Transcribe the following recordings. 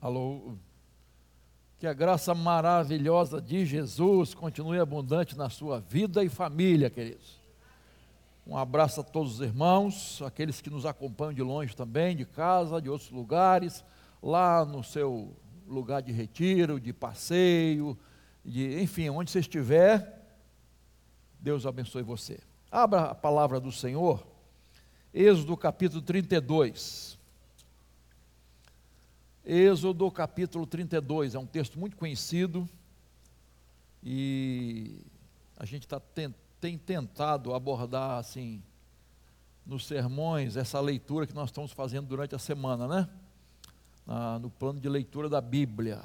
Alô. Que a graça maravilhosa de Jesus continue abundante na sua vida e família, queridos. Um abraço a todos os irmãos, aqueles que nos acompanham de longe também, de casa, de outros lugares, lá no seu lugar de retiro, de passeio, de, enfim, onde você estiver, Deus abençoe você. Abra a palavra do Senhor, Êxodo capítulo 32. Êxodo capítulo 32 é um texto muito conhecido e a gente tá, tem, tentado abordar assim nos sermões essa leitura que nós estamos fazendo durante a semana, né? Ah, no plano de leitura da Bíblia.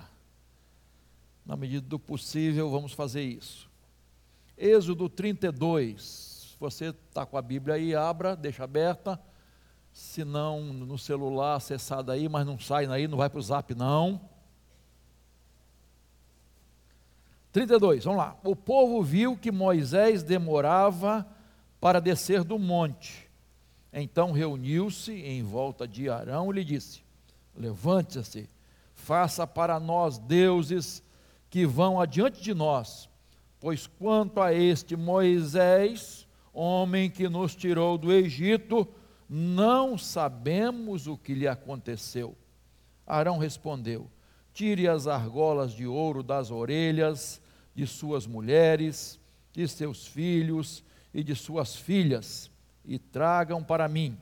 Na medida do possível, vamos fazer isso. Êxodo 32. Você está com a Bíblia aí, abra, deixa aberta se não no celular, acessado aí, mas não sai daí, não vai para o zap não. 32, vamos lá. O povo viu que Moisés demorava para descer do monte. Então reuniu-se em volta de Arão e lhe disse: Levante-se, faça para nós deuses que vão adiante de nós, pois quanto a este Moisés, homem que nos tirou do Egito, não sabemos o que lhe aconteceu. Arão respondeu: Tire as argolas de ouro das orelhas de suas mulheres, de seus filhos e de suas filhas, e tragam para mim.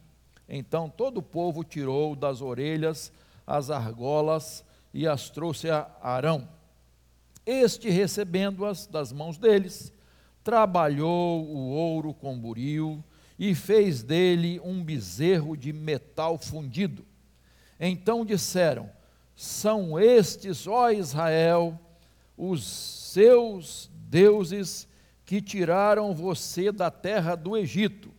Então todo o povo tirou das orelhas as argolas e as trouxe a Arão. Este, recebendo-as das mãos deles, trabalhou o ouro com buril e fez dele um bezerro de metal fundido. Então disseram: São estes, ó Israel, os seus deuses que tiraram você da terra do Egito.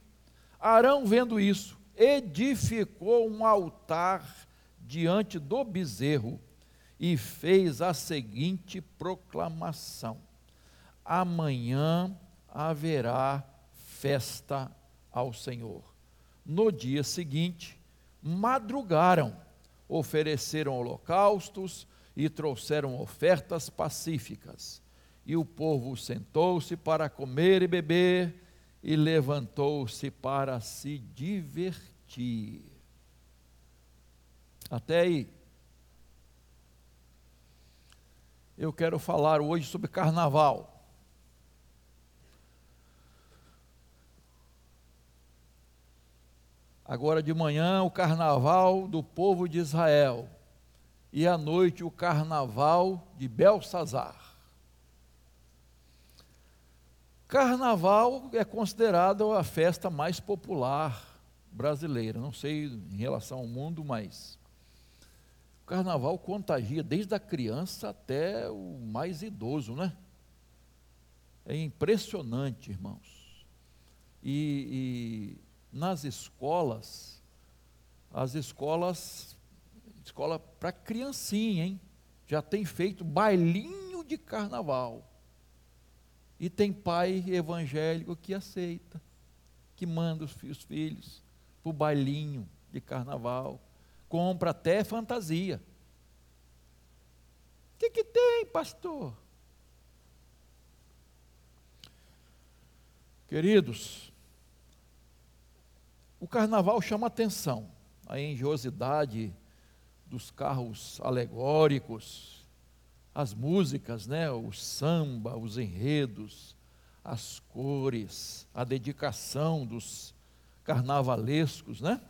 Arão, vendo isso, edificou um altar diante do bezerro e fez a seguinte proclamação: Amanhã haverá festa ao Senhor. No dia seguinte, madrugaram, ofereceram holocaustos e trouxeram ofertas pacíficas. E o povo sentou-se para comer e beber e levantou-se para se divertir. Até aí. Eu quero falar hoje sobre carnaval. Agora de manhã, o carnaval do povo de Israel. E à noite, o carnaval de Belsazar. Carnaval é considerado a festa mais popular brasileira. Não sei em relação ao mundo, mas o carnaval contagia desde a criança até o mais idoso, né? É impressionante, irmãos. E, nas escolas, as escolas, escola para criancinha, hein? Já tem feito bailinho de carnaval. E tem pai evangélico que aceita, que manda os filhos para o bailinho de carnaval, compra até fantasia. O que, que tem, pastor? Queridos, o carnaval chama atenção, a engenhosidade dos carros alegóricos, as músicas, né, o samba, os enredos, as cores, a dedicação dos carnavalescos, né?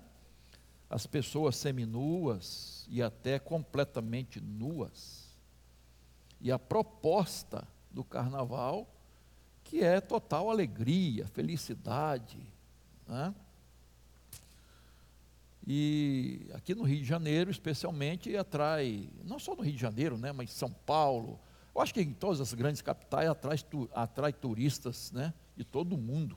As pessoas seminuas e até completamente nuas. E a proposta do carnaval, que é total alegria, felicidade, né? E aqui no Rio de Janeiro, especialmente, atrai, não só no Rio de Janeiro, né, mas São Paulo. Eu acho que em todas as grandes capitais atrai, atrai turistas né, de todo mundo.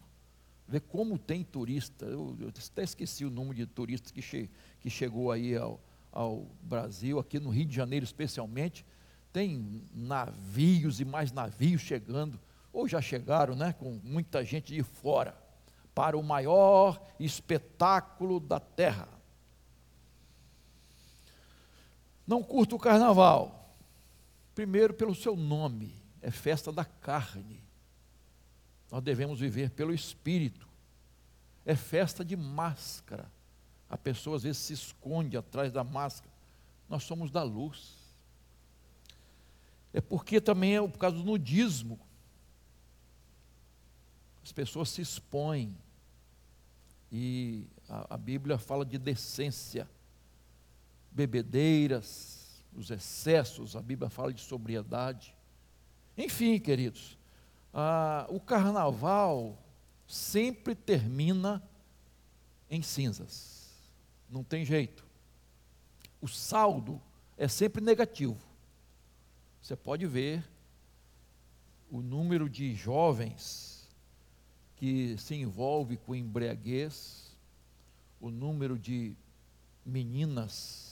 Vê como tem turista. Eu, eu até esqueci o número de turistas que, che, que chegou aí ao, ao Brasil, aqui no Rio de Janeiro especialmente. Tem navios e mais navios chegando, ou já chegaram, né, com muita gente de fora, para o maior espetáculo da terra Não curto o carnaval. Primeiro, pelo seu nome, é festa da carne. Nós devemos viver pelo espírito. É festa de máscara. A pessoa às vezes se esconde atrás da máscara. Nós somos da luz. É porque também é por causa do nudismo. As pessoas se expõem. E a, a Bíblia fala de decência, bebedeiras, os excessos, a Bíblia fala de sobriedade. Enfim, queridos, o carnaval sempre termina em cinzas. Não tem jeito. O saldo é sempre negativo. Você pode ver o número de jovens que se envolve com embriaguez, o número de meninas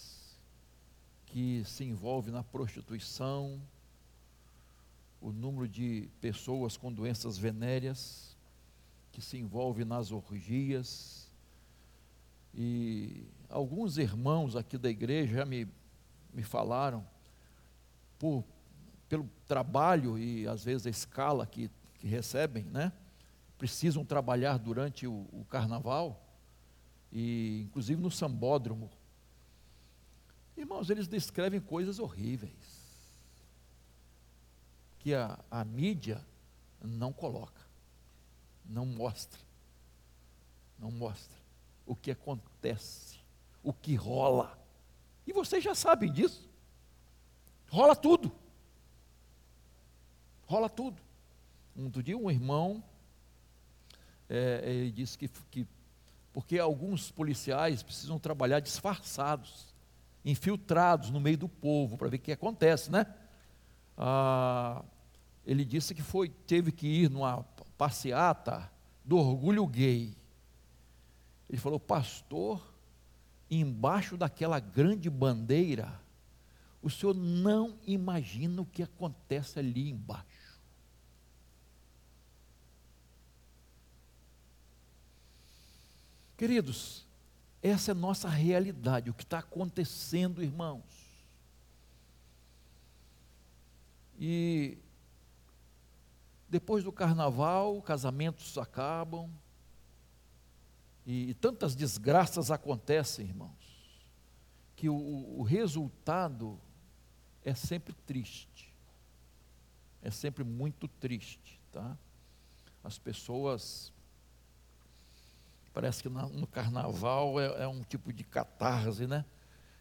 que se envolve na prostituição, o número de pessoas com doenças venéreas que se envolve nas orgias. E alguns irmãos aqui da igreja já me, me falaram, por, pelo trabalho e às vezes a escala que, que recebem, né? Precisam trabalhar durante o, o carnaval e inclusive no sambódromo. Irmãos, eles descrevem coisas horríveis que a, a mídia não coloca, não mostra, não mostra o que acontece, o que rola. E vocês já sabem disso. Rola tudo. Rola tudo. Um dia um irmão, é, disse que, que porque alguns policiais precisam trabalhar disfarçados, infiltrados no meio do povo, para ver o que acontece, né? Ah, ele disse que foi, teve que ir numa passeata do orgulho gay. Ele falou, pastor, embaixo daquela grande bandeira, o senhor não imagina o que acontece ali embaixo. Queridos, essa é a nossa realidade, o que está acontecendo, irmãos. E depois do carnaval, casamentos acabam, e, e tantas desgraças acontecem, irmãos, que o, o resultado é sempre triste, é sempre muito triste, tá? As pessoas Parece que no carnaval é, é um tipo de catarse, né?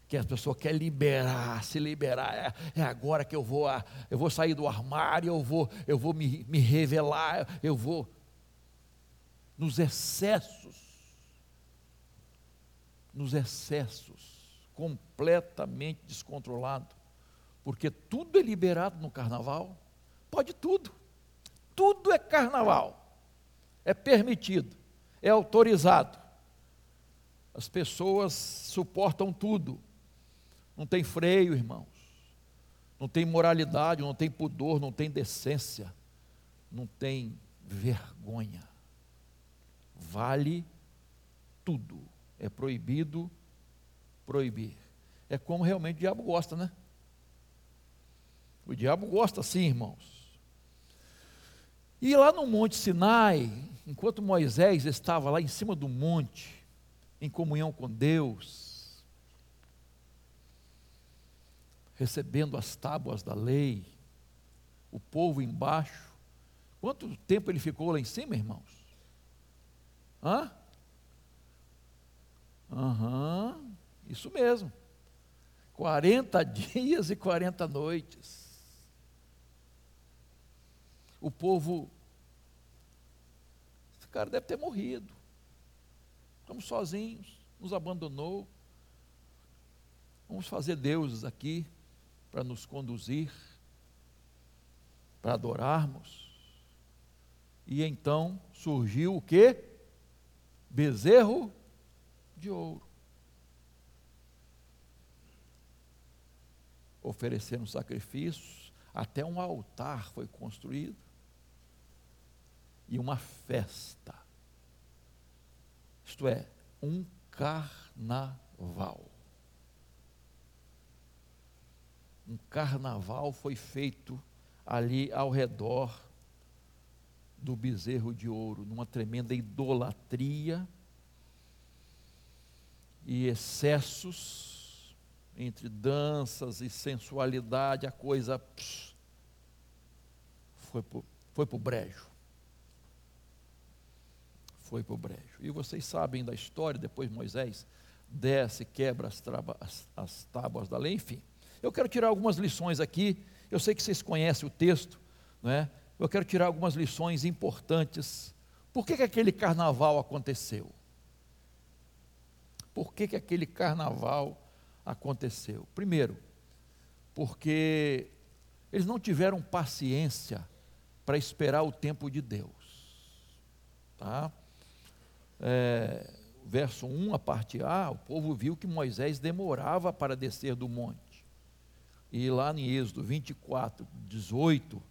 que a pessoa quer liberar, se liberar, é, é, agora que eu vou, eu vou sair do armário, eu vou, eu vou me, me revelar, eu vou nos excessos, nos excessos, completamente descontrolado, porque tudo é liberado no carnaval, pode tudo, tudo é carnaval, é permitido é autorizado. As pessoas suportam tudo. Não tem freio, irmãos. Não tem moralidade, não tem pudor, não tem decência, não tem vergonha. Vale tudo. É proibido proibir. É como realmente o diabo gosta, né? O diabo gosta sim, irmãos. E lá no Monte Sinai, enquanto Moisés estava lá em cima do monte, em comunhão com Deus, recebendo as tábuas da lei, o povo embaixo, quanto tempo ele ficou lá em cima, irmãos? Hã? Aham, uhum, isso mesmo. 40 dias e 40 noites. O povo cara deve ter morrido. Estamos sozinhos, nos abandonou. Vamos fazer deuses aqui para nos conduzir, para adorarmos. E então surgiu o que? Bezerro de ouro. Ofereceram sacrifícios, até um altar foi construído e uma festa. Isto é, um carnaval. um carnaval foi feito ali ao redor do bezerro de ouro, numa tremenda idolatria e excessos entre danças e sensualidade, a coisa pss, foi para o brejo. Foi para o brejo. E vocês sabem da história, depois Moisés desce, quebra as, traba, as, as tábuas da lei, enfim. Eu quero tirar algumas lições aqui. Eu sei que vocês conhecem o texto, não é? Eu quero tirar algumas lições importantes. Por que, que aquele carnaval aconteceu? Por que, que aquele carnaval aconteceu? Primeiro, porque eles não tiveram paciência para esperar o tempo de Deus. Tá? É, verso 1, a parte A, o povo viu que Moisés demorava para descer do monte. E lá em Êxodo 24, 18,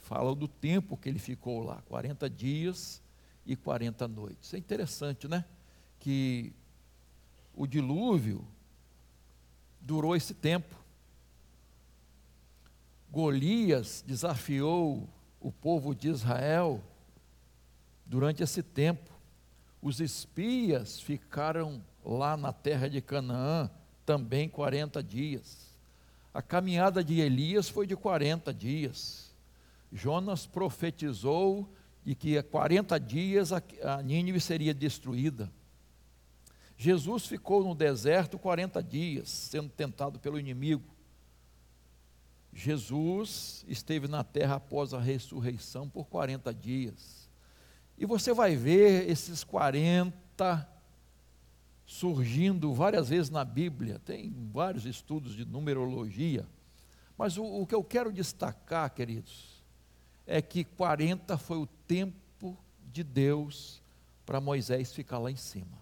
fala do tempo que ele ficou lá, 40 dias e 40 noites. É interessante, né? Que o dilúvio durou esse tempo. Golias desafiou o povo de Israel durante esse tempo. Os espias ficaram lá na terra de Canaã também 40 dias. A caminhada de Elias foi de 40 dias. Jonas profetizou de que a 40 dias a, Nínive seria destruída. Jesus ficou no deserto 40 dias, sendo tentado pelo inimigo. Jesus esteve na terra após a ressurreição por 40 dias. E você vai ver esses 40 surgindo várias vezes na Bíblia, tem vários estudos de numerologia. Mas o, o que eu quero destacar, queridos, é que 40 foi o tempo de Deus para Moisés ficar lá em cima.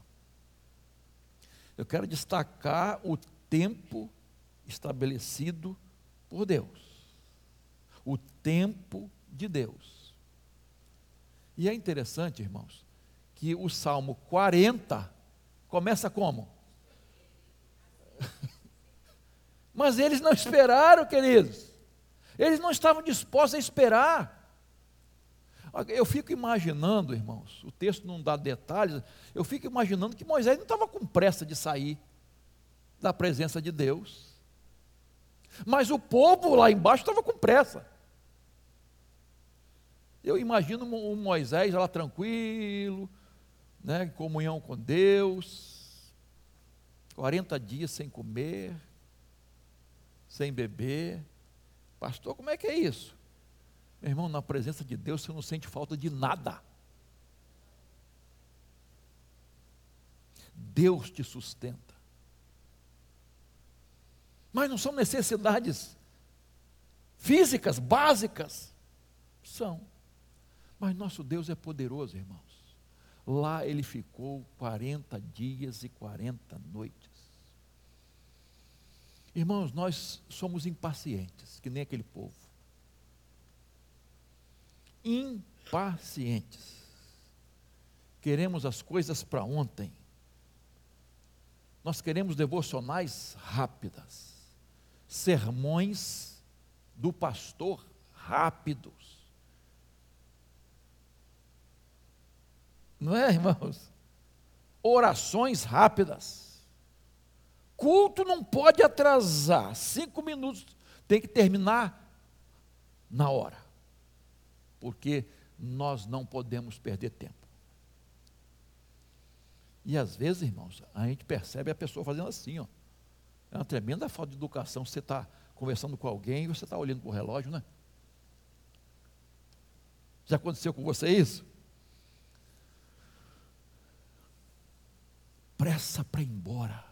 Eu quero destacar o tempo estabelecido por Deus. O tempo de Deus. E é interessante, irmãos, que o Salmo 40 começa como? Mas eles não esperaram, queridos. Eles não estavam dispostos a esperar. Eu fico imaginando, irmãos, o texto não dá detalhes, eu fico imaginando que Moisés não estava com pressa de sair da presença de Deus. Mas o povo lá embaixo estava com pressa. Eu imagino o Moisés lá tranquilo, né, em comunhão com Deus, 40 dias sem comer, sem beber. Pastor, como é que é isso? Meu irmão, na presença de Deus você não sente falta de nada. Deus te sustenta. Mas não são necessidades físicas, básicas. São. Mas nosso Deus é poderoso, irmãos. Lá ele ficou 40 dias e 40 noites. Irmãos, nós somos impacientes, que nem aquele povo. Impacientes. Queremos as coisas para ontem. Nós queremos devocionais rápidas sermões do pastor rápidos. Não é, irmãos? Orações rápidas. Culto não pode atrasar. Cinco minutos tem que terminar na hora. Porque nós não podemos perder tempo. E às vezes, irmãos, a gente percebe a pessoa fazendo assim, ó. É uma tremenda falta de educação. Você está conversando com alguém e você está olhando para o relógio, né? Já aconteceu com você isso? Pressa para ir embora.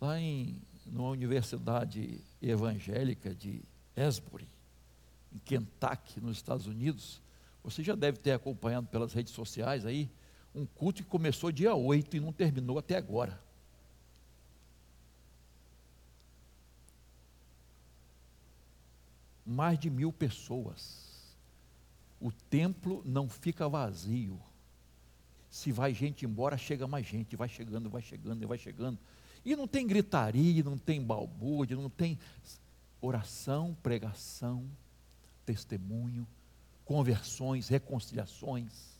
Lá em numa universidade evangélica de Esbury, em Kentucky, nos Estados Unidos, você já deve ter acompanhado pelas redes sociais aí, um culto que começou dia 8 e não terminou até agora. Mais de mil pessoas. O templo não fica vazio. Se vai gente embora, chega mais gente, vai chegando, vai chegando, vai chegando. E não tem gritaria, não tem balbúrdia, não tem oração, pregação, testemunho, conversões, reconciliações.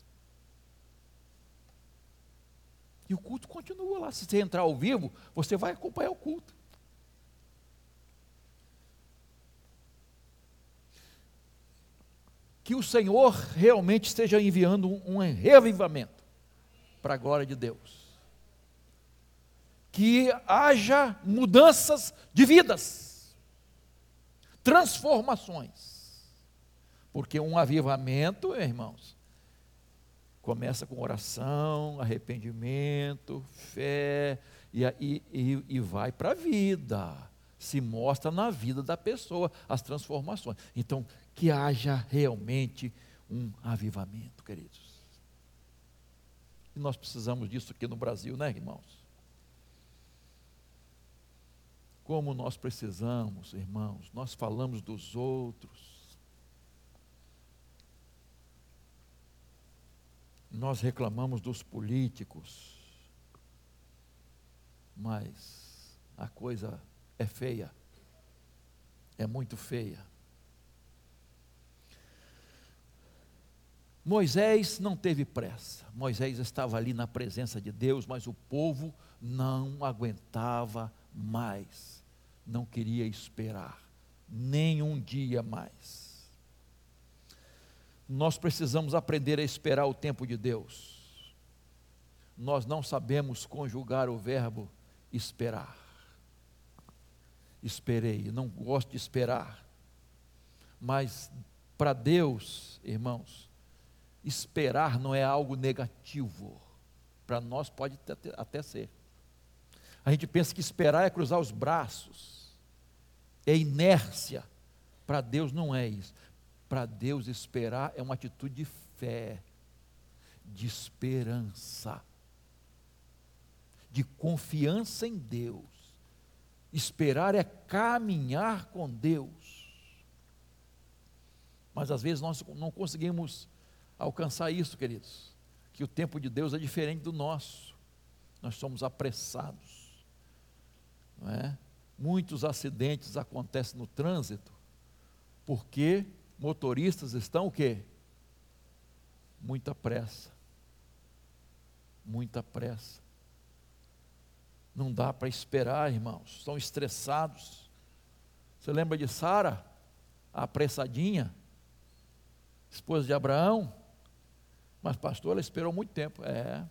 E o culto continua lá. Se você entrar ao vivo, você vai acompanhar o culto. Que o Senhor realmente esteja enviando um, um revivamento para a glória de Deus. Que haja mudanças de vidas, transformações. Porque um avivamento, irmãos, Começa com oração, arrependimento, fé, e, e, e vai para a vida. Se mostra na vida da pessoa as transformações. Então, que haja realmente um avivamento, queridos. E nós precisamos disso aqui no Brasil, né, irmãos? Como nós precisamos, irmãos, nós falamos dos outros, Nós reclamamos dos políticos, mas a coisa é feia, é muito feia. Moisés não teve pressa, Moisés estava ali na presença de Deus, mas o povo não aguentava mais, não queria esperar, nem um dia mais nós precisamos aprender a esperar o tempo de Deus. Nós não sabemos conjugar o verbo esperar. Esperei, não gosto de esperar. Mas para Deus, irmãos, esperar não é algo negativo. Para nós pode até ser. A gente pensa que esperar é cruzar os braços, é inércia. Para Deus não é isso. Para Deus esperar é uma atitude de fé, de esperança, de confiança em Deus. Esperar é caminhar com Deus. Mas às vezes nós não conseguimos alcançar isso, queridos. Que o tempo de Deus é diferente do nosso. Nós somos apressados. Não é? Muitos acidentes acontecem no trânsito porque motoristas estão o quê? Muita pressa. Muita pressa. Não dá para esperar, irmãos. Estão estressados. Você lembra de Sara, a apressadinha, esposa de Abraão? Mas, pastor, ela esperou muito tempo. É,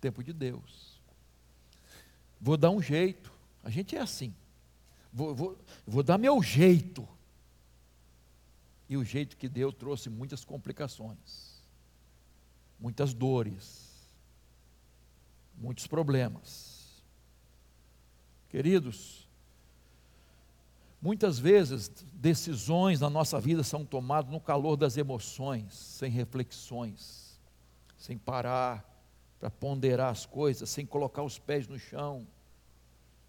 tempo de Deus. Vou dar um jeito. A gente é assim. Vou, vou, vou dar meu jeito. E o jeito que deu trouxe muitas complicações, muitas dores, muitos problemas. Queridos, muitas vezes decisões na nossa vida são tomadas no calor das emoções, sem reflexões, sem parar para ponderar as coisas, sem colocar os pés no chão.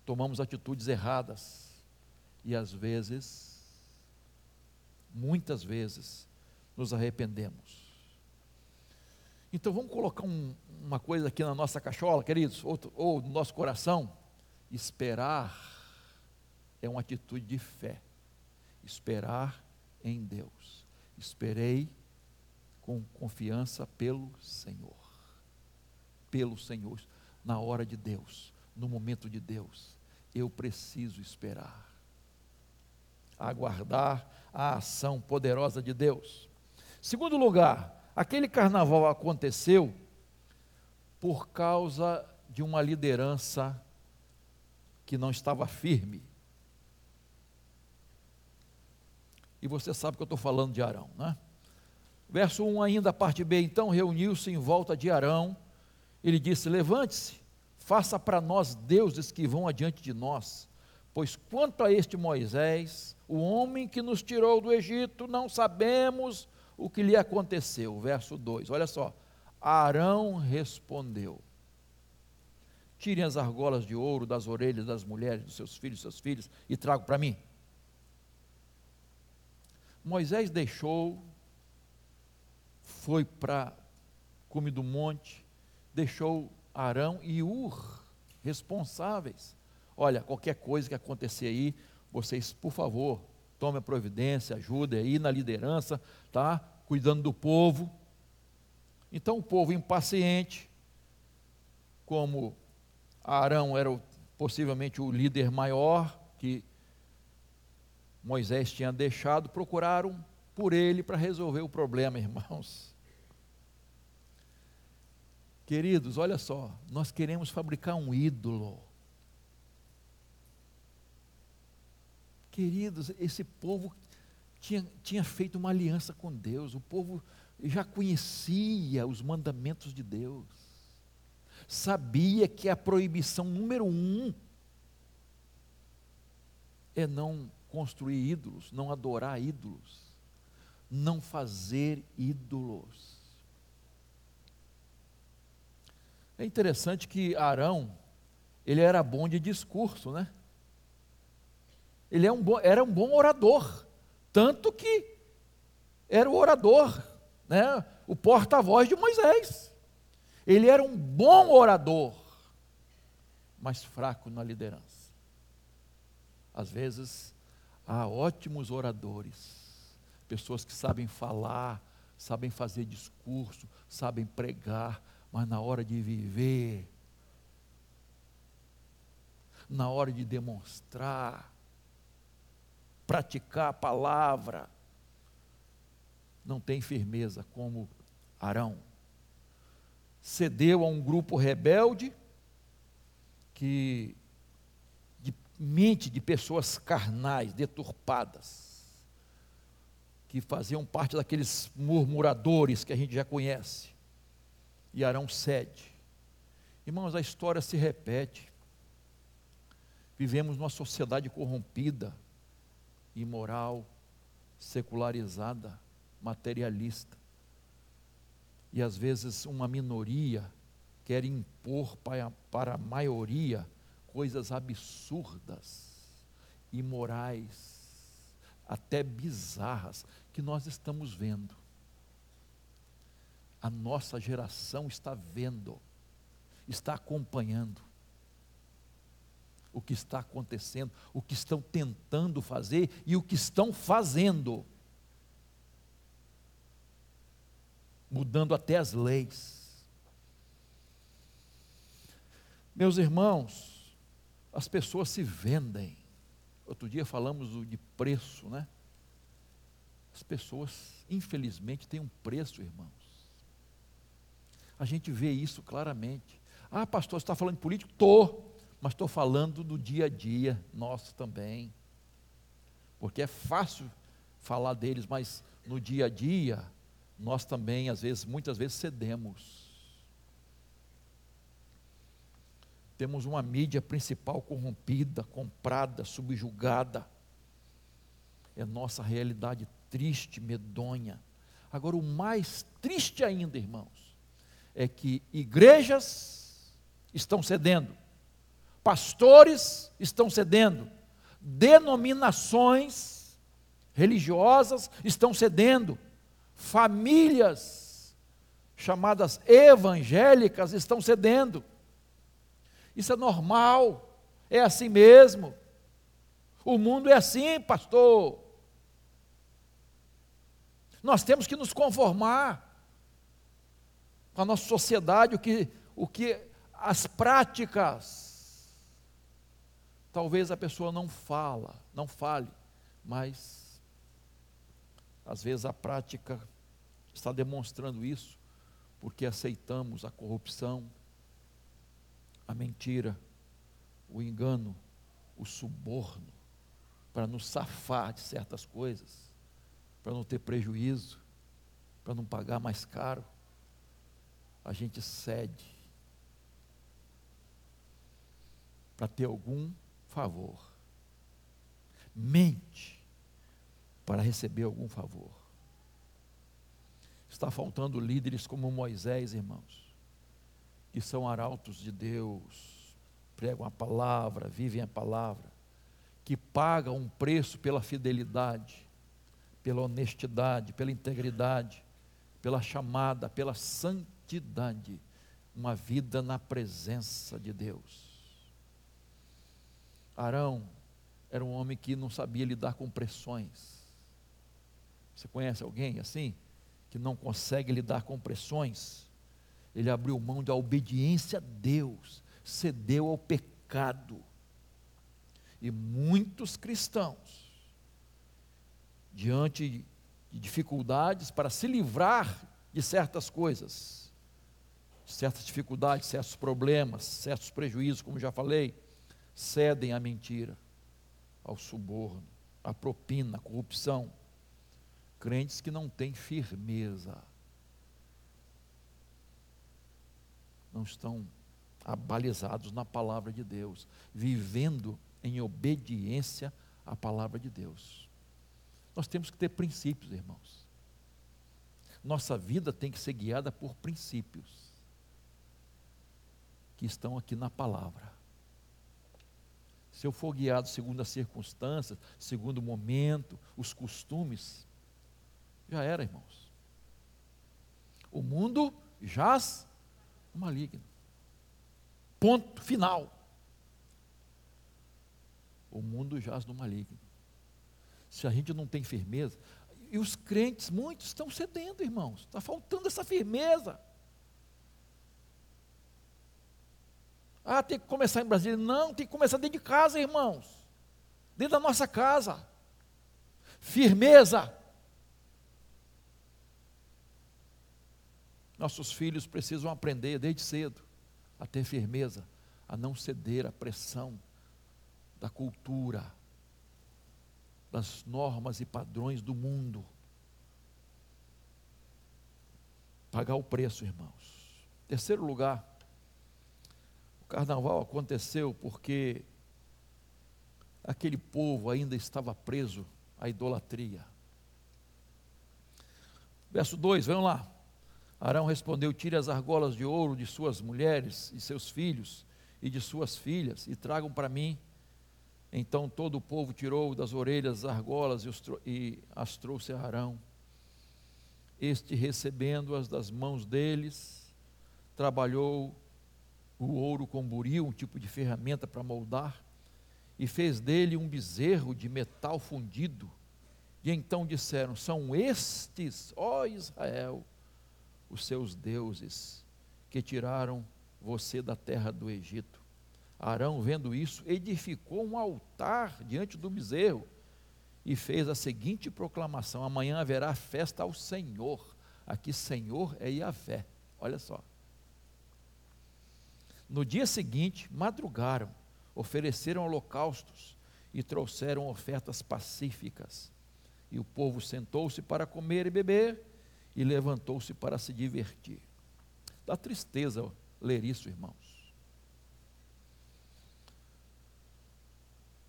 Tomamos atitudes erradas e às vezes muitas vezes nos arrependemos. Então vamos colocar um, uma coisa aqui na nossa cachola, queridos, ou, ou no nosso coração. Esperar é uma atitude de fé. Esperar em Deus. Esperei com confiança pelo Senhor. Pelo Senhor, na hora de Deus, no momento de Deus. Eu preciso esperar aguardar a ação poderosa de Deus. Segundo lugar, aquele carnaval aconteceu por causa de uma liderança que não estava firme. E você sabe que eu estou falando de Arão, né? Verso 1 ainda, parte B, então reuniu-se em volta de Arão, ele disse, levante-se, faça para nós deuses que vão adiante de nós, pois quanto a este Moisés, o homem que nos tirou do Egito, não sabemos o que lhe aconteceu. Verso 2, olha só. Arão respondeu: Tirem as argolas de ouro das orelhas das mulheres, dos seus filhos, seus filhos, e trago para mim. Moisés deixou, foi para cume do monte, deixou Arão e Ur responsáveis. Olha, qualquer coisa que acontecer aí, vocês, por favor, tomem a providência, ajudem aí na liderança, tá? Cuidando do povo. Então o povo impaciente, como Arão era possivelmente o líder maior que Moisés tinha deixado, procuraram por ele para resolver o problema, irmãos. Queridos, olha só, nós queremos fabricar um ídolo. Queridos, esse povo tinha, tinha feito uma aliança com Deus, o povo já conhecia os mandamentos de Deus, sabia que a proibição número um é não construir ídolos, não adorar ídolos, não fazer ídolos. É interessante que Arão, ele era bom de discurso, né? Ele é um bom, era um bom orador, tanto que era o orador né, o porta-voz de Moisés. Ele era um bom orador, mas fraco na liderança. Às vezes, há ótimos oradores, pessoas que sabem falar, sabem fazer discurso, sabem pregar, mas na hora de viver, na hora de demonstrar, praticar a palavra, não tem firmeza como Arão. Cedeu a um grupo rebelde que de mente de pessoas carnais, deturpadas, que faziam parte daqueles murmuradores que a gente já conhece. E Arão cede. Irmãos, a história se repete. Vivemos numa sociedade corrompida, imoral, secularizada materialista. E às vezes uma minoria quer impor para a maioria coisas absurdas, imorais, até bizarras, que nós estamos vendo. A nossa geração está vendo, está acompanhando o que está acontecendo, o que estão tentando fazer e o que estão fazendo. Mudando até as leis. Meus irmãos, as pessoas se vendem. Outro dia falamos de preço, né? As pessoas, infelizmente, têm um preço, irmãos. A gente vê isso claramente. Ah, pastor, você está falando de político? Estou, mas estou falando do dia a dia nosso também. Porque é fácil falar deles, mas no dia a dia, nós também, às vezes, muitas vezes cedemos. Temos uma mídia principal corrompida, comprada, subjugada. É nossa realidade triste, medonha. Agora, o mais triste ainda, irmãos, é que igrejas estão cedendo, pastores estão cedendo, denominações religiosas estão cedendo famílias chamadas evangélicas estão cedendo. Isso é normal, é assim mesmo. O mundo é assim, pastor. Nós temos que nos conformar com a nossa sociedade, o que, o que as práticas. Talvez a pessoa não fala, não fale, mas às vezes a prática está demonstrando isso, porque aceitamos a corrupção, a mentira, o engano, o suborno, para nos safar de certas coisas, para não ter prejuízo, para não pagar mais caro. A gente cede para ter algum favor. Mente para receber algum favor. Está faltando líderes como Moisés, irmãos, que são arautos de Deus, pregam a palavra, vivem a palavra, que pagam um preço pela fidelidade, pela honestidade, pela integridade, pela chamada, pela santidade. uma vida na presença de Deus. Arão era um homem que não sabia lidar com pressões. Você conhece alguém assim? Que não consegue lidar com pressões? Ele abriu mão da obediência a Deus, cedeu ao pecado. E muitos cristãos, diante de dificuldades, para se livrar de certas coisas, certas dificuldades, certos problemas, certos prejuízos, como já falei, cedem à mentira, ao suborno, à propina, à corrupção. Crentes que não têm firmeza, não estão abalizados na palavra de Deus, vivendo em obediência à palavra de Deus. Nós temos que ter princípios, irmãos. Nossa vida tem que ser guiada por princípios que estão aqui na palavra. Se eu for guiado segundo as circunstâncias, segundo o momento, os costumes, já era, irmãos. O mundo jaz no maligno. Ponto final. O mundo jaz no maligno. Se a gente não tem firmeza, e os crentes, muitos estão cedendo, irmãos. Está faltando essa firmeza. Ah, tem que começar em Brasília. Não, tem que começar dentro de casa, irmãos. Dentro da nossa casa. Firmeza. Nossos filhos precisam aprender desde cedo a ter firmeza, a não ceder à pressão da cultura, das normas e padrões do mundo. Pagar o preço, irmãos. Terceiro lugar, carnaval aconteceu porque aquele povo ainda estava preso à idolatria. Verso 2, vamos lá. Arão respondeu: Tire as argolas de ouro de suas mulheres e seus filhos e de suas filhas e tragam para mim. Então todo o povo tirou das orelhas as argolas e as trouxe a Arão. Este, recebendo-as das mãos deles, trabalhou o ouro com buril, um tipo de ferramenta para moldar, e fez dele um bezerro de metal fundido. E então disseram: São estes, ó Israel, os seus deuses, que tiraram você da terra do Egito. Arão, vendo isso, edificou um altar diante do bezerro e fez a seguinte proclamação: Amanhã haverá festa ao Senhor. Aqui, Senhor é Yahvé. Olha só. No dia seguinte, madrugaram, ofereceram holocaustos e trouxeram ofertas pacíficas. E o povo sentou-se para comer e beber e levantou-se para se divertir. Dá tristeza ler isso, irmãos.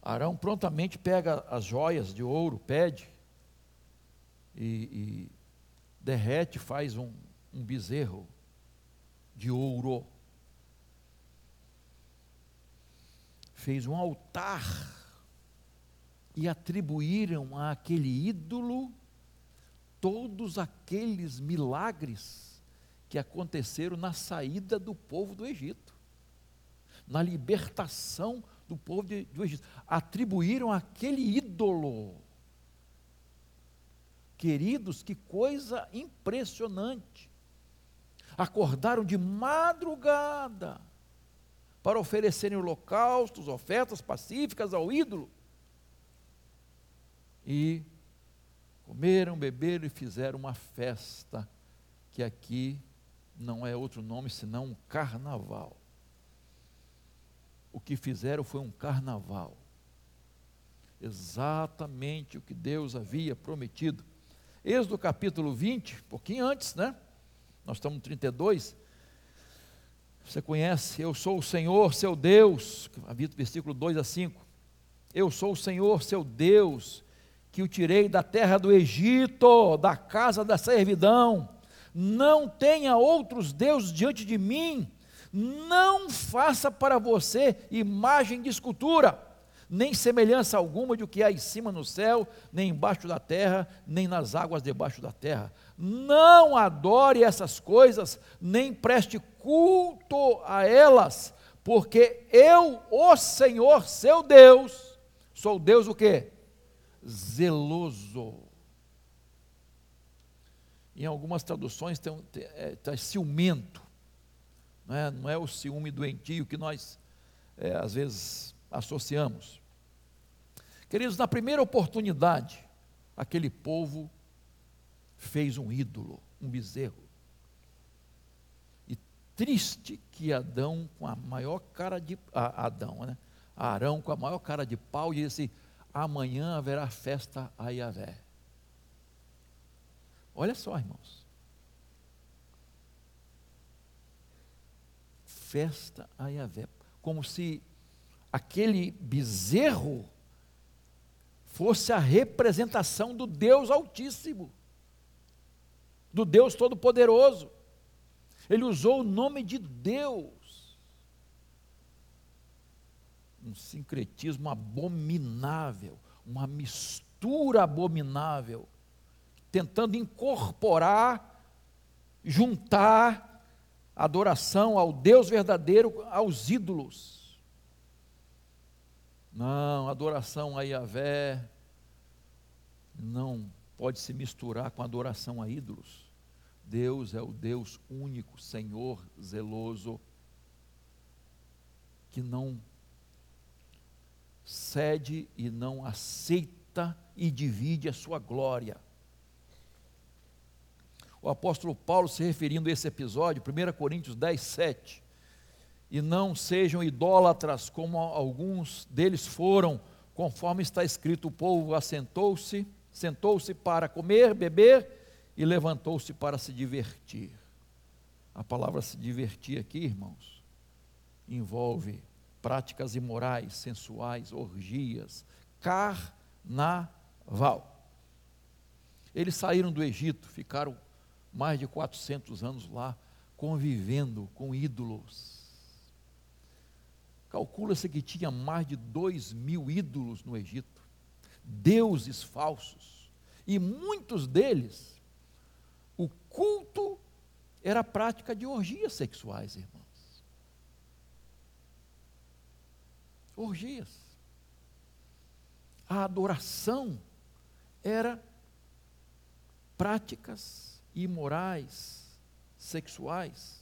Arão prontamente pega as joias de ouro, pede e, e derrete, faz um, um bezerro de ouro fez um altar e atribuíram àquele ídolo todos aqueles milagres que aconteceram na saída do povo do Egito, na libertação do povo de, do Egito. Atribuíram aquele ídolo. Queridos, que coisa impressionante. Acordaram de madrugada para oferecerem holocaustos, ofertas pacíficas ao ídolo. E comeram, beberam e fizeram uma festa, que aqui não é outro nome senão um carnaval. O que fizeram foi um carnaval. Exatamente o que Deus havia prometido. Êxodo capítulo 20, um pouquinho antes, né? Nós estamos no 32. Você conhece, eu sou o Senhor, seu Deus, versículo 2 a 5. Eu sou o Senhor, seu Deus, que o tirei da terra do Egito, da casa da servidão. Não tenha outros deuses diante de mim. Não faça para você imagem de escultura, nem semelhança alguma de o que há em cima no céu, nem embaixo da terra, nem nas águas debaixo da terra. Não adore essas coisas, nem preste culto a elas, porque eu, o Senhor, seu Deus, sou Deus o quê? Zeloso. Em algumas traduções tem é, tá ciumento, não é, não é o ciúme doentio que nós é, às vezes associamos. Queridos, na primeira oportunidade, aquele povo fez um ídolo, um bezerro. E triste que Adão, com a maior cara de. Ah, Adão, né? Arão, com a maior cara de pau, disse: amanhã haverá festa a Yahvé. Olha só, irmãos. Festa a Yahvé. Como se aquele bezerro fosse a representação do Deus Altíssimo, do Deus Todo-Poderoso. Ele usou o nome de Deus. Um sincretismo abominável, uma mistura abominável, tentando incorporar, juntar adoração ao Deus verdadeiro aos ídolos. Não, adoração a Yahvé não pode se misturar com adoração a ídolos. Deus é o Deus único, Senhor zeloso, que não cede e não aceita e divide a sua glória. O apóstolo Paulo, se referindo a esse episódio, 1 Coríntios 10, 7, e não sejam idólatras como alguns deles foram, conforme está escrito: o povo assentou-se, sentou-se para comer, beber e levantou-se para se divertir. A palavra se divertir aqui, irmãos, envolve práticas imorais, sensuais, orgias, carnaval. Eles saíram do Egito, ficaram mais de 400 anos lá, convivendo com ídolos Calcula-se que tinha mais de dois mil ídolos no Egito, deuses falsos, e muitos deles, o culto era prática de orgias sexuais, irmãos. Orgias. A adoração era práticas imorais, sexuais.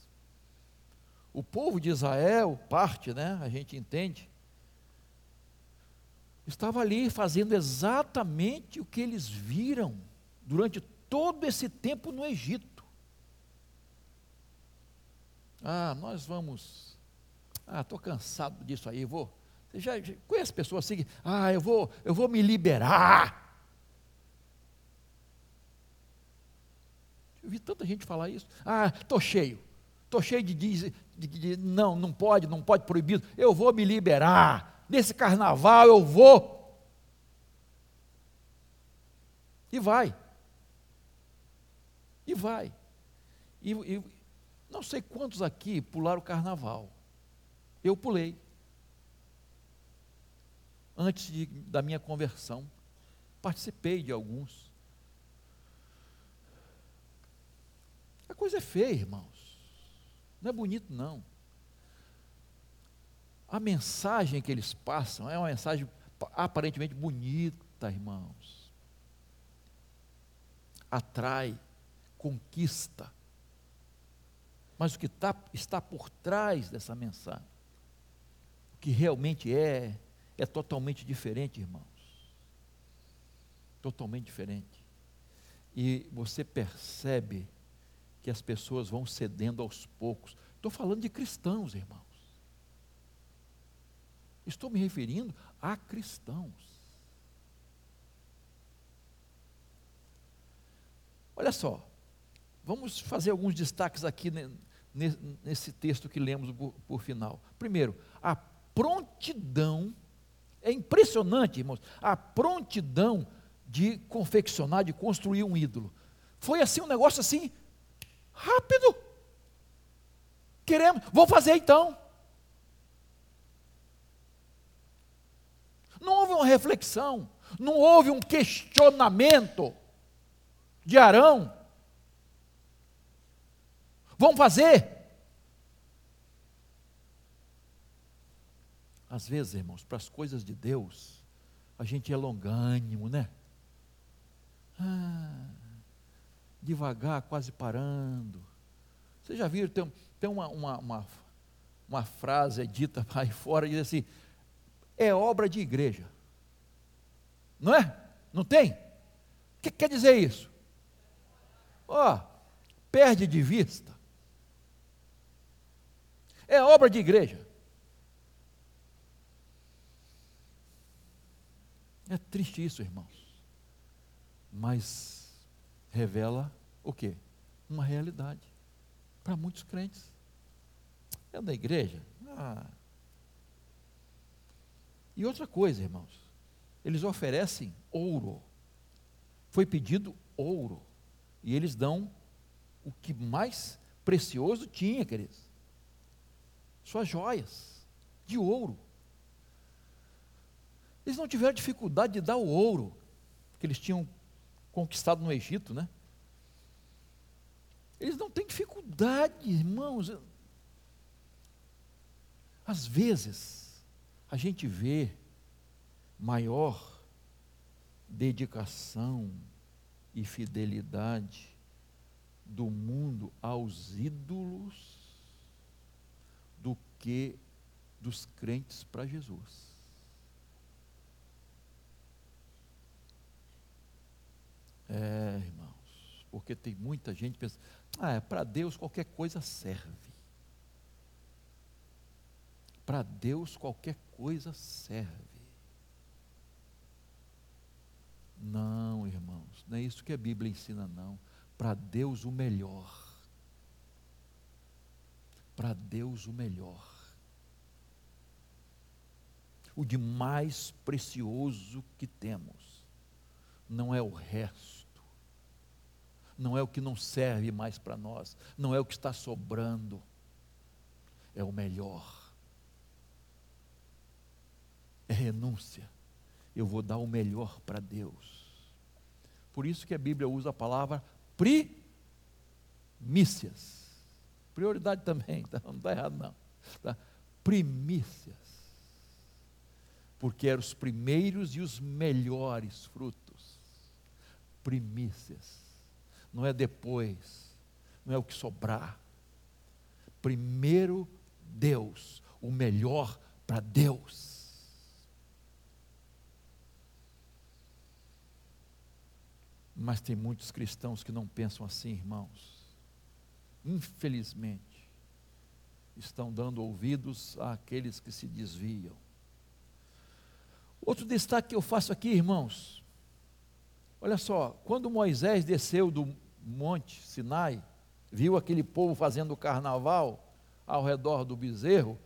O povo de Israel, parte, né, a gente entende, estava ali fazendo exatamente o que eles viram durante todo esse tempo no Egito. Ah, nós vamos. Ah, estou cansado disso aí, vou. Já, já conhece pessoas assim? Ah, eu vou, eu vou me liberar. Eu vi tanta gente falar isso. Ah, estou cheio. Estou cheio de, de, de, de, não, não pode, não pode proibido. Eu vou me liberar. Nesse carnaval eu vou. E vai. E vai. E, e não sei quantos aqui pularam o carnaval. Eu pulei. Antes de, da minha conversão. Participei de alguns. A coisa é feia, irmãos. Não é bonito, não. A mensagem que eles passam é uma mensagem aparentemente bonita, irmãos. Atrai, conquista. Mas o que tá, está por trás dessa mensagem, o que realmente é, é totalmente diferente, irmãos. Totalmente diferente. E você percebe que as pessoas vão cedendo aos poucos. Estou falando de cristãos, irmãos. Estou me referindo a cristãos. Olha só, vamos fazer alguns destaques aqui nesse texto que lemos por, final. Primeiro, a prontidão, é impressionante, irmãos, a prontidão de confeccionar, de construir um ídolo. Foi assim um negócio assim Rápido. Queremos, vou fazer então. uma reflexão, não houve um questionamento de Arão. Vamos fazer. Às vezes, irmãos, para as coisas de Deus, a gente é longânimo, né? Ah, devagar, quase parando. Você já viu, tem, tem uma, uma, uma, uma frase dita aí fora, diz assim, é obra de igreja. Não é? Não tem? O que quer dizer isso? Ó, oh, perde de vista. É obra de igreja. É triste isso, irmãos. Mas revela o quê? Uma realidade para muitos crentes. É da igreja? Ah. E outra coisa, irmãos, eles oferecem ouro. Foi pedido ouro. E eles dão o que mais precioso tinha, queridos. Suas joias de ouro. Eles não tiveram dificuldade de dar o ouro que eles tinham conquistado no Egito, né? Eles não têm dificuldade, irmãos. Às vezes, a gente vê maior dedicação e fidelidade do mundo aos ídolos do que dos crentes para Jesus. É, irmãos, porque tem muita gente que pensa, ah, é, para Deus qualquer coisa serve. Para Deus qualquer coisa serve. Não, irmãos, não é isso que a Bíblia ensina, não. Para Deus o melhor. Para Deus o melhor. O de mais precioso que temos não é o resto não é o que não serve mais para nós, não é o que está sobrando, é o melhor. É renúncia. Eu vou dar o melhor para Deus. Por isso que a Bíblia usa a palavra primícias. Prioridade também, tá? não está errado não. Tá? Primícias. Porque eram os primeiros e os melhores frutos. Primícias não é depois, não é o que sobrar. Primeiro Deus, o melhor para Deus. Mas tem muitos cristãos que não pensam assim, irmãos. Infelizmente, estão dando ouvidos àqueles que se desviam. Outro destaque que eu faço aqui, irmãos, Olha só, quando Moisés desceu do monte Sinai, viu aquele povo fazendo carnaval ao redor do bezerro,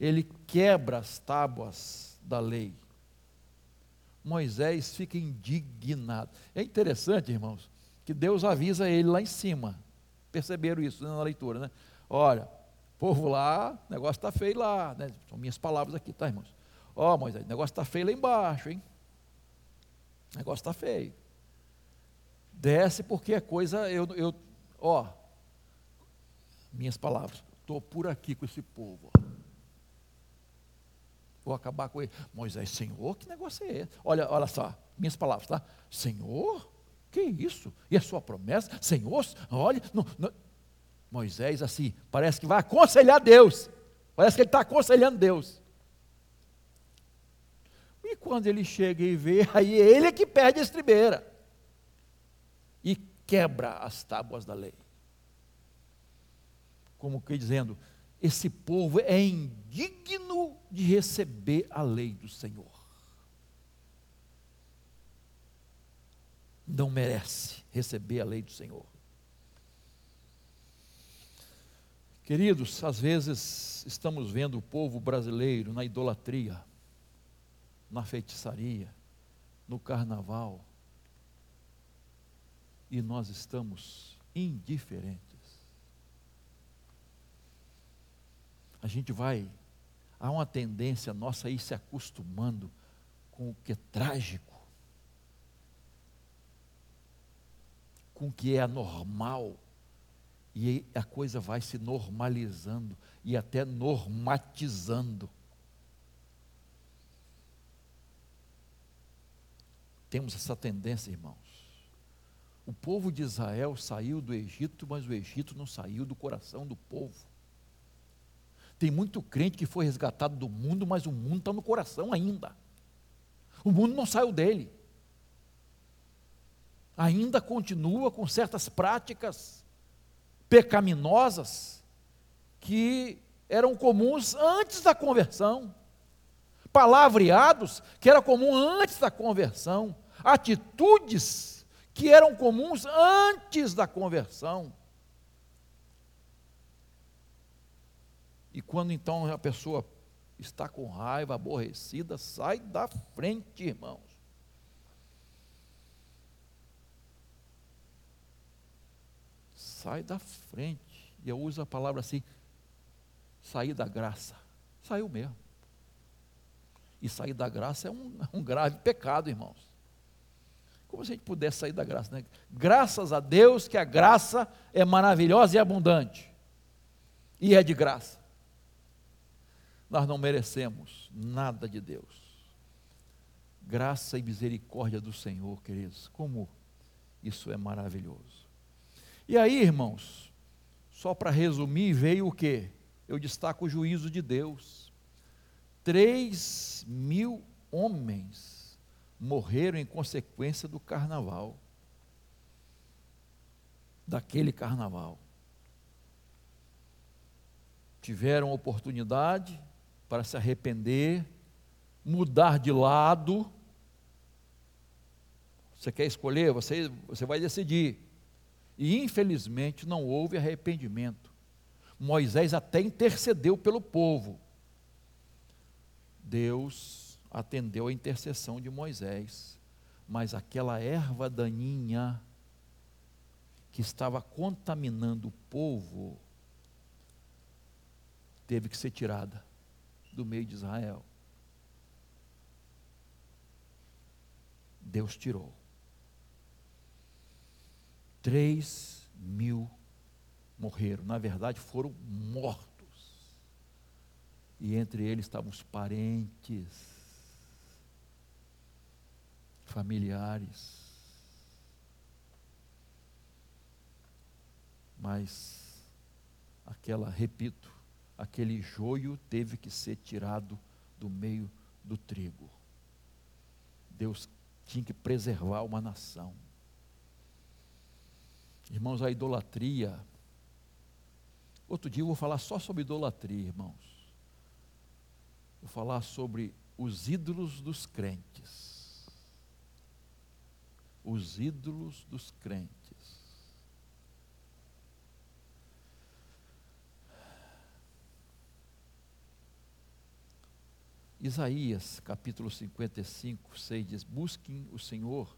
ele quebra as tábuas da lei. Moisés fica indignado. É interessante, irmãos, que Deus avisa ele lá em cima. Perceberam isso na leitura, né? Olha, povo lá, negócio está feio lá. Né? São minhas palavras aqui, tá, irmãos? Ó, oh, Moisés, negócio está feio lá embaixo, hein? Negócio está feio. Desce porque é coisa, eu, eu ó, minhas palavras, estou por aqui com esse povo. Vou acabar com ele. Moisés, Senhor, que negócio é esse? Olha, olha só, minhas palavras, tá? Senhor, que isso? E a sua promessa? Senhor, olha, não, não. Moisés, assim, parece que vai aconselhar Deus. Parece que ele está aconselhando Deus. E quando ele chega e vê, aí ele é que perde a estribeira e quebra as tábuas da lei. Como que dizendo, esse povo é indigno de receber a lei do Senhor. Não merece receber a lei do Senhor. Queridos, às vezes estamos vendo o povo brasileiro na idolatria, na feitiçaria, no carnaval, e nós estamos indiferentes. A gente vai, há uma tendência nossa a ir se acostumando com o que é trágico, com o que é anormal, e a coisa vai se normalizando e até normatizando. Temos essa tendência, irmãos. O povo de Israel saiu do Egito, mas o Egito não saiu do coração do povo. Tem muito crente que foi resgatado do mundo, mas o mundo está no coração ainda. O mundo não saiu dele. Ainda continua com certas práticas pecaminosas que eram comuns antes da conversão. Palavreados que era comum antes da conversão atitudes que eram comuns antes da conversão. E quando então a pessoa está com raiva, aborrecida, sai da frente, irmãos. Sai da frente. E eu uso a palavra assim: sair da graça. Saiu mesmo. E sair da graça é um, um grave pecado, irmãos. Como se a gente pudesse sair da graça, né? Graças a Deus que a graça é maravilhosa e abundante. E é de graça. Nós não merecemos nada de Deus. Graça e misericórdia do Senhor, queridos. Como isso é maravilhoso. E aí, irmãos, só para resumir, veio o que? Eu destaco o juízo de Deus. Três mil homens morreram em consequência do carnaval. Daquele carnaval. Tiveram oportunidade para se arrepender, mudar de lado. Você quer escolher? Você, você vai decidir. E infelizmente não houve arrependimento. Moisés até intercedeu pelo povo. Deus atendeu a intercessão de Moisés, mas aquela erva daninha que estava contaminando o povo teve que ser tirada do meio de Israel. Deus tirou. Três mil morreram. Na verdade, foram mortos. E entre eles estavam os parentes familiares. Mas aquela, repito, aquele joio teve que ser tirado do meio do trigo. Deus tinha que preservar uma nação. Irmãos, a idolatria. Outro dia eu vou falar só sobre idolatria, irmãos. Vou falar sobre os ídolos dos crentes os ídolos dos crentes. Isaías capítulo 55, 6 diz: Busquem o Senhor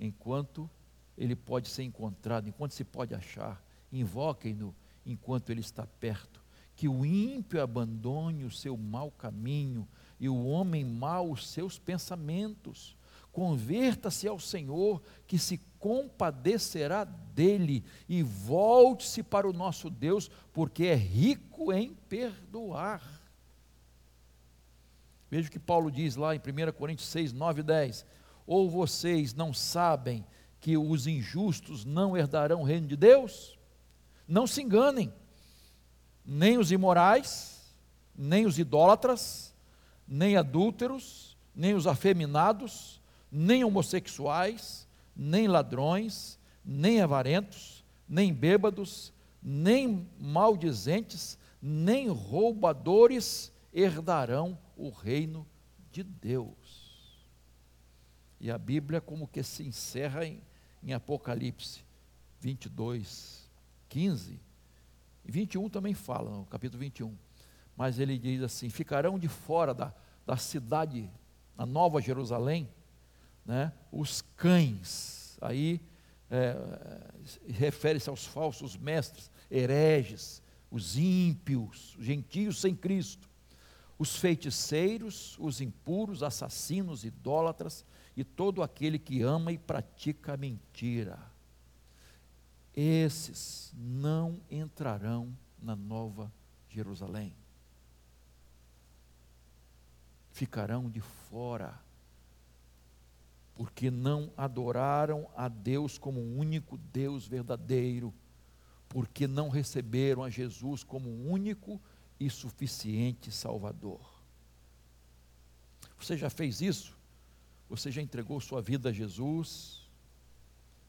enquanto ele pode ser encontrado, enquanto se pode achar, invoquem-no enquanto ele está perto. Que o ímpio abandone o seu mau caminho e o homem mau os seus pensamentos Converta-se ao Senhor, que se compadecerá dele, e volte-se para o nosso Deus, porque é rico em perdoar. Veja o que Paulo diz lá em 1 Coríntios 6, 9 e 10. Ou vocês não sabem que os injustos não herdarão o reino de Deus? Não se enganem, nem os imorais, nem os idólatras, nem adúlteros, nem os afeminados, nem homossexuais, nem ladrões, nem avarentos, nem bêbados, nem maldizentes, nem roubadores herdarão o reino de Deus. E a Bíblia como que se encerra em, em Apocalipse 22, 15 e 21 também fala, no capítulo 21. Mas ele diz assim: ficarão de fora da, da cidade, a nova Jerusalém, né, os cães, aí é, refere-se aos falsos mestres, hereges, os ímpios, os gentios sem Cristo, os feiticeiros, os impuros, assassinos, idólatras e todo aquele que ama e pratica mentira. Esses não entrarão na nova Jerusalém. Ficarão de fora, porque não adoraram a Deus como o único Deus verdadeiro, porque não receberam a Jesus como o único e suficiente Salvador. Você já fez isso? Você já entregou sua vida a Jesus?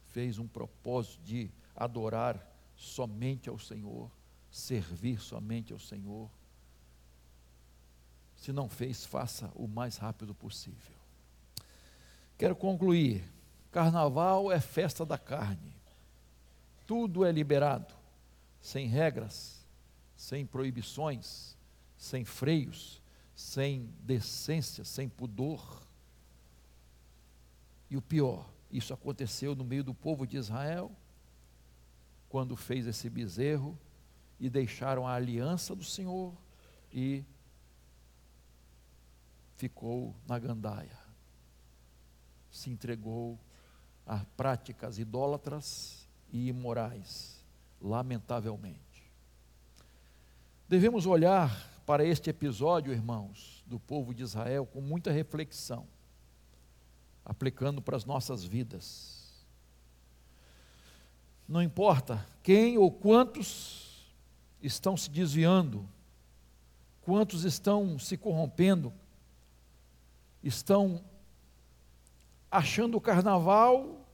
Fez um propósito de adorar somente ao Senhor? servir somente ao Senhor. Se não fez, faça o mais rápido possível. Quero concluir. Carnaval é festa da carne. Tudo é liberado, sem regras, sem proibições, sem freios, sem decência, sem pudor. E o pior, isso aconteceu no meio do povo de Israel, quando fez esse bezerro e deixaram a aliança do Senhor e ficou na gandaia. Se entregou a práticas idólatras e imorais, lamentavelmente. Devemos olhar para este episódio, irmãos, do povo de Israel com muita reflexão, aplicando para as nossas vidas. Não importa quem ou quantos estão se desviando, quantos estão se corrompendo, estão achando o carnaval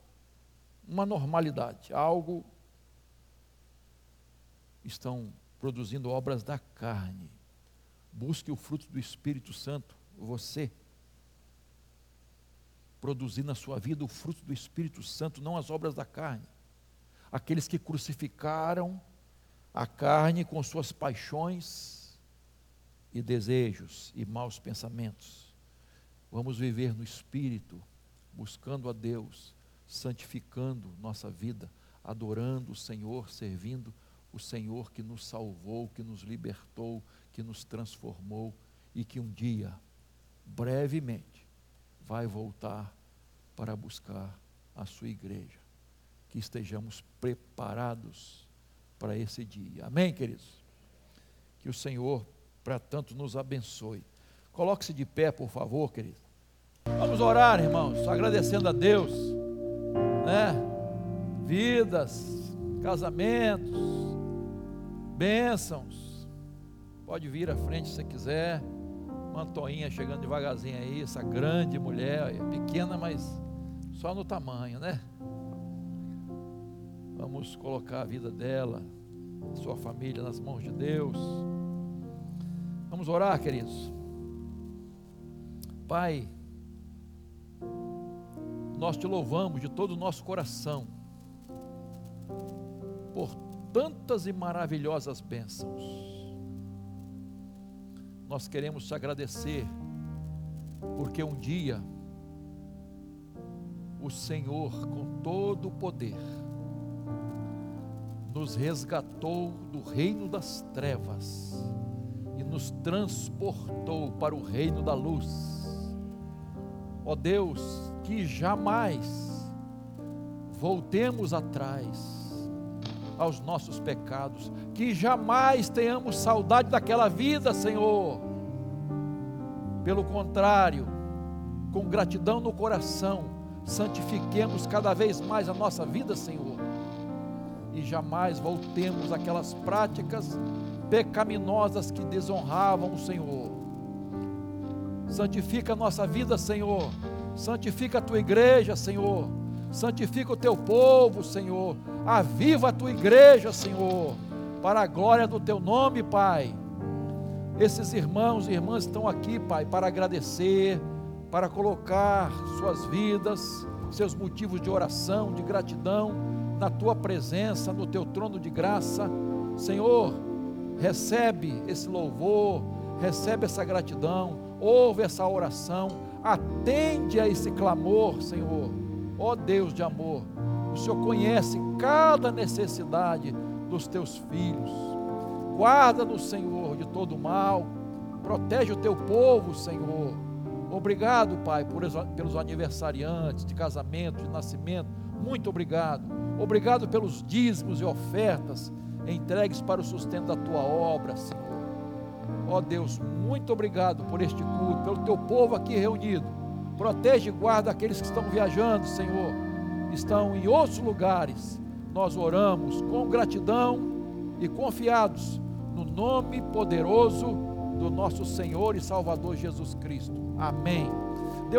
uma normalidade, algo estão produzindo obras da carne. Busque o fruto do Espírito Santo, você produzir na sua vida o fruto do Espírito Santo, não as obras da carne. Aqueles que crucificaram a carne com suas paixões e desejos e maus pensamentos. Vamos viver no espírito, buscando a Deus, santificando nossa vida, adorando o Senhor, servindo o Senhor que nos salvou, que nos libertou, que nos transformou e que um dia, brevemente, vai voltar para buscar a sua igreja. Que estejamos preparados para esse dia. Amém, queridos? Que o Senhor, para tanto, nos abençoe. Coloque-se de pé, por favor, querido. Vamos orar, irmãos, agradecendo a Deus, né? Vidas, casamentos, bênçãos. Pode vir à frente se quiser. Mantoinha chegando devagarzinho aí, essa grande mulher, pequena, mas só no tamanho, né? Vamos colocar a vida dela, sua família nas mãos de Deus. Vamos orar, queridos. Pai, nós te louvamos de todo o nosso coração por tantas e maravilhosas bênçãos. Nós queremos te agradecer, porque um dia o Senhor, com todo o poder, nos resgatou do reino das trevas e nos transportou para o reino da luz. Ó Deus, que jamais voltemos atrás aos nossos pecados, que jamais tenhamos saudade daquela vida, Senhor. Pelo contrário, com gratidão no coração, santifiquemos cada vez mais a nossa vida, Senhor e jamais voltemos àquelas práticas pecaminosas que desonravam o Senhor. Santifica a nossa vida, Senhor. Santifica a tua igreja, Senhor. Santifica o teu povo, Senhor. Aviva a tua igreja, Senhor. Para a glória do teu nome, Pai. Esses irmãos e irmãs estão aqui, Pai, para agradecer, para colocar suas vidas, seus motivos de oração, de gratidão na tua presença, no teu trono de graça. Senhor, recebe esse louvor, recebe essa gratidão, ouve essa oração, atende a esse clamor, Senhor. Ó oh Deus de amor, o Senhor conhece cada necessidade dos teus filhos. Guarda-nos, Senhor, de todo mal, Protege o teu povo, Senhor. Obrigado, Pai, por, pelos aniversariantes de casamento, de nascimento. Muito obrigado. Obrigado pelos dízimos e ofertas entregues para o sustento da tua obra, Senhor. Ó Deus, muito obrigado por este culto, pelo teu povo aqui reunido. Protege e guarda aqueles que estão viajando, Senhor, estão em outros lugares. Nós oramos com gratidão e confiados no nome poderoso do nosso Senhor e Salvador Jesus Cristo. Amém.